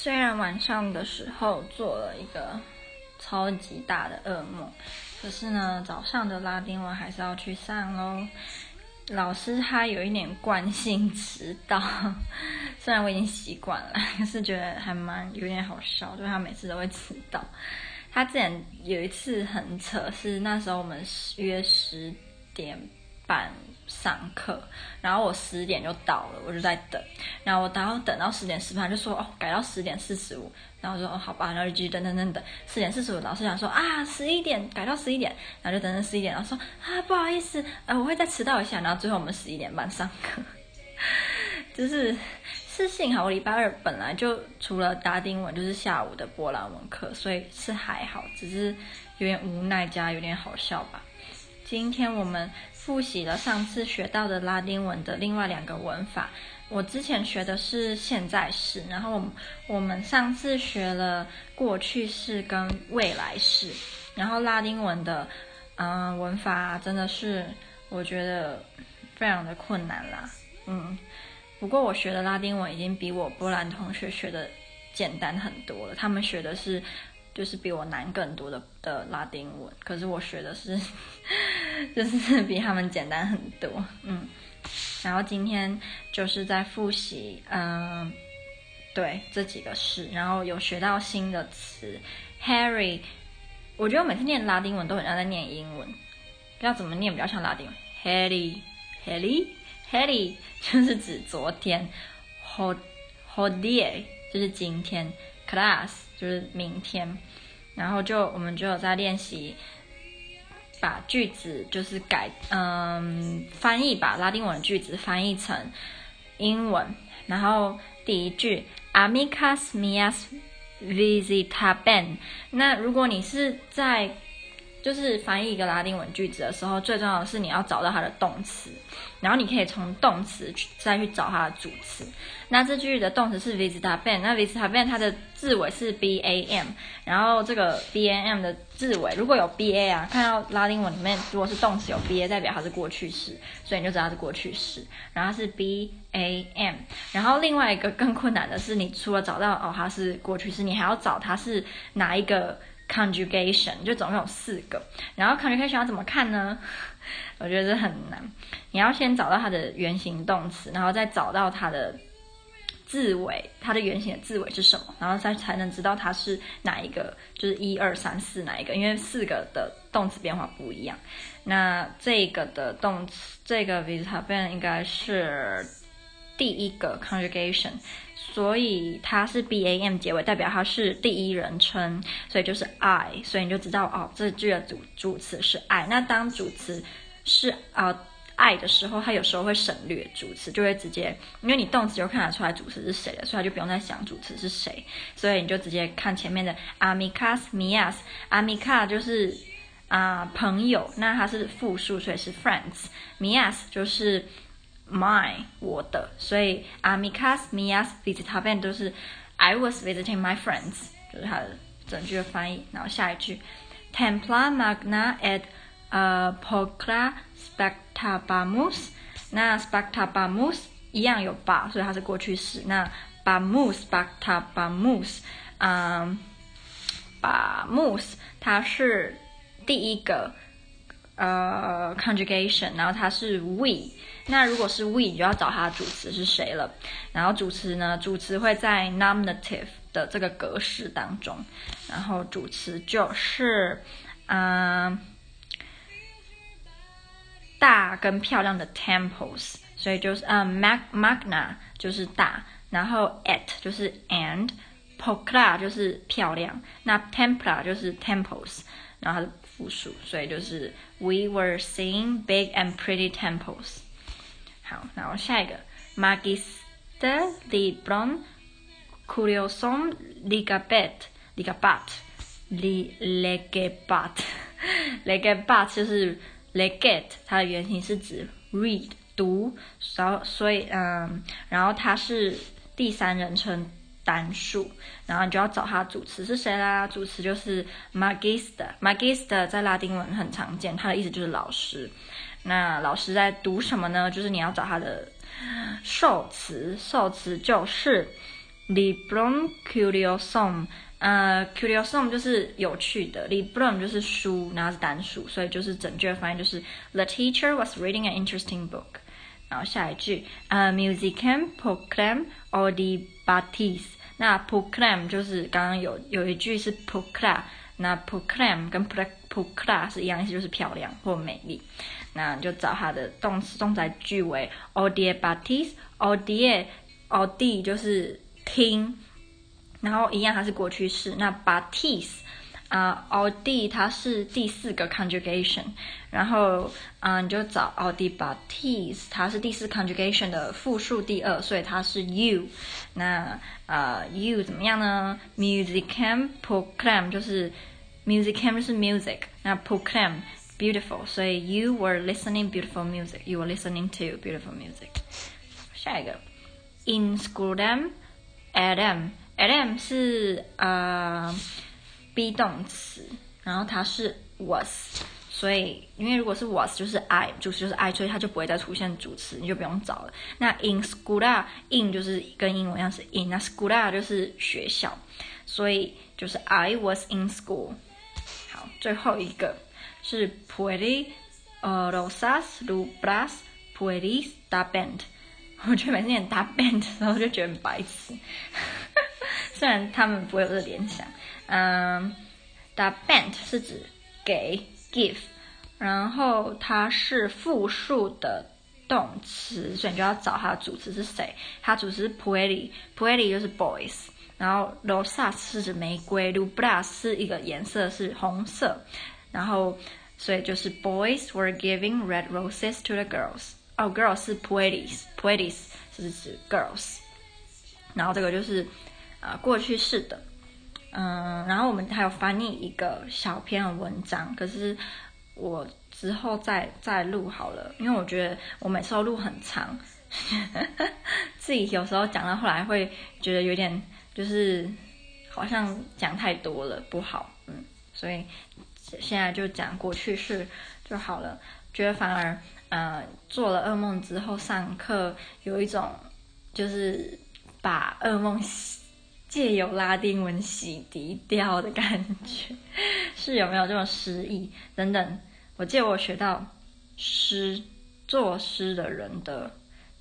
虽然晚上的时候做了一个超级大的噩梦，可是呢，早上的拉丁文还是要去上哦。老师他有一点惯性迟到，虽然我已经习惯了，可是觉得还蛮有点好笑，就是他每次都会迟到。他之前有一次很扯，是那时候我们约十点半上课，然后我十点就到了，我就在等，然后我然后等到十点十分，就说哦改到十点四十五，然后说哦好吧，然后就继续等等等等，十点四十五，老师想说啊十一点改到十一点，然后就等等十一点，然后说啊不好意思，呃我会再迟到一下，然后最后我们十一点半上课，就是是幸好我礼拜二本来就除了拉丁文就是下午的波兰文课，所以是还好，只是有点无奈加有点好笑吧。今天我们复习了上次学到的拉丁文的另外两个文法。我之前学的是现在式，然后我们上次学了过去式跟未来式。然后拉丁文的嗯、文法真的是我觉得非常的困难啦。嗯，不过我学的拉丁文已经比我波兰同学学的简单很多了。他们学的是。就是比我难更多的的拉丁文，可是我学的是，就是比他们简单很多，嗯。然后今天就是在复习，嗯，对这几个式，然后有学到新的词，Harry。我觉得我每次念拉丁文都很像在念英文，要怎么念比较像拉丁文？Harry，Harry，Harry 就是指昨天，Hodie 就是今天，Class。就是明天，然后就我们就有在练习，把句子就是改，嗯，翻译把拉丁文句子翻译成英文。然后第一句，Amicas mias visitaben。那如果你是在就是翻译一个拉丁文句子的时候，最重要的是你要找到它的动词。然后你可以从动词去再去找它的主词。那这句的动词是 visitaben，那 visitaben 它的字尾是 b a m，然后这个 b a m 的字尾如果有 b a 啊，看到拉丁文里面如果是动词有 b a，代表它是过去式，所以你就知道它是过去式。然后它是 b a m，然后另外一个更困难的是，你除了找到哦它是过去式，你还要找它是哪一个 conjugation，就总共有四个。然后 conjugation 要怎么看呢？我觉得这很难，你要先找到它的原形动词，然后再找到它的字尾，它的原形的字尾是什么，然后再才能知道它是哪一个，就是一二三四哪一个，因为四个的动词变化不一样。那这个的动词，这个 visitaben 应该是第一个 conjugation，所以它是 b a m 结尾，代表它是第一人称，所以就是 I，所以你就知道哦，这句的主主词是 I。那当主词是啊，I 的时候，它有时候会省略主词，就会直接，因为你动词就看得出来主词是谁了，所以它就不用再想主词是谁，所以你就直接看前面的 amicas mias，amica 就是啊、朋友，那它是复数，所以是 friends，mias 就是 my 我的，所以 amicas mias visitaban 都是 I was visiting my friends，就是它的整句的翻译，然后下一句 templa magna et 呃 pulchra spectabamus，那 spectabamus 一样有 ba，所以它是过去式。那 bamus spectabamus，嗯，bamus 它是第一个呃 conjugation，然后它是 we。那如果是 we，就要找它的主词是谁了。然后主词呢，主词会在 nominative 的这个格式当中，然后主词就是嗯。大跟漂亮的 temples，所以就是呃、uh, magna 就是大，然后 at 就是 and，pulchra 就是漂亮，那 templa 就是 temples，然后复数，所以就是 we were seeing big and pretty temples。好，然后下一个 magister libron curiosum legebat，legebat，legebat 就是。Leget 它的原型是指 read 读，然后所以嗯，然后它是第三人称单数，然后你就要找它主词是谁啦？主词就是 magister，magister 在拉丁文很常见，它的意思就是老师。那老师在读什么呢？就是你要找它的受词，受词就是 librum curiosum，呃，curiosum 就是有趣的，librum 就是书，然后是单数，所以就是整句的翻译就是 The teacher was reading an interesting book。然后下一句，呃，musicem proclam audibatis。那 proclaim 就是刚刚有有一句是 proclaim，那 proclaim 跟 proclaim 是一样意思，就是漂亮或美丽。那你就找它的动词动在句尾 audibatis，audi，audi 就是听，然后一样它是过去式。那 batis 啊、呃、audi 它是第四个 conjugation，然后嗯、呃、你就找 audibatis，它是第四 conjugation 的复数第二，所以它是 u。那呃 u 怎么样呢？musicem proclam 就是 musicem 就是 music，那 proclam Beautiful，所以 you were listening beautiful music. You were listening to beautiful music. 下一个，inscrudam adam adam 是呃 be 动词，然后它是 was，所以因为如果是 was 就是 I 主词就是 I，所以它就不会再出现主词，你就不用找了。那 in school in 就是跟英文一样是 in，那 school 就是学校，所以就是 I was in school。好，最后一个。是 puede rosas rubras puedes da band，我觉得每次念 da band 的时候就觉得很白痴，虽然他们不会有这联想。嗯，the band 是指给 give，然后它是复数的动词，所以你就要找它的主词是谁。它主词是 puede，puede 就是 boys，然后 rosas 是指玫瑰，rubras 是一个颜色是红色。然后，所以就是 boys were giving red roses to the girls。哦，girls 是 puedes，puedes 是指 girls。然后这个就是啊、过去式的，嗯，然后我们还有翻译一个小篇文章，可是我之后再再录好了，因为我觉得我每次都录很长，自己有时候讲到后来会觉得有点就是好像讲太多了不好，嗯，所以。现在就讲过去式就好了，觉得反而，呃，做了噩梦之后上课有一种就是把噩梦借由拉丁文洗涤掉的感觉，是有没有这种诗意？等等，我记得我学到诗作诗的人的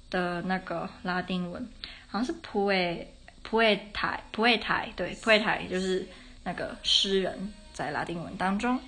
的那个拉丁文，好像是普埃普埃台普埃台对普埃台就是那个诗人。在拉丁文当中。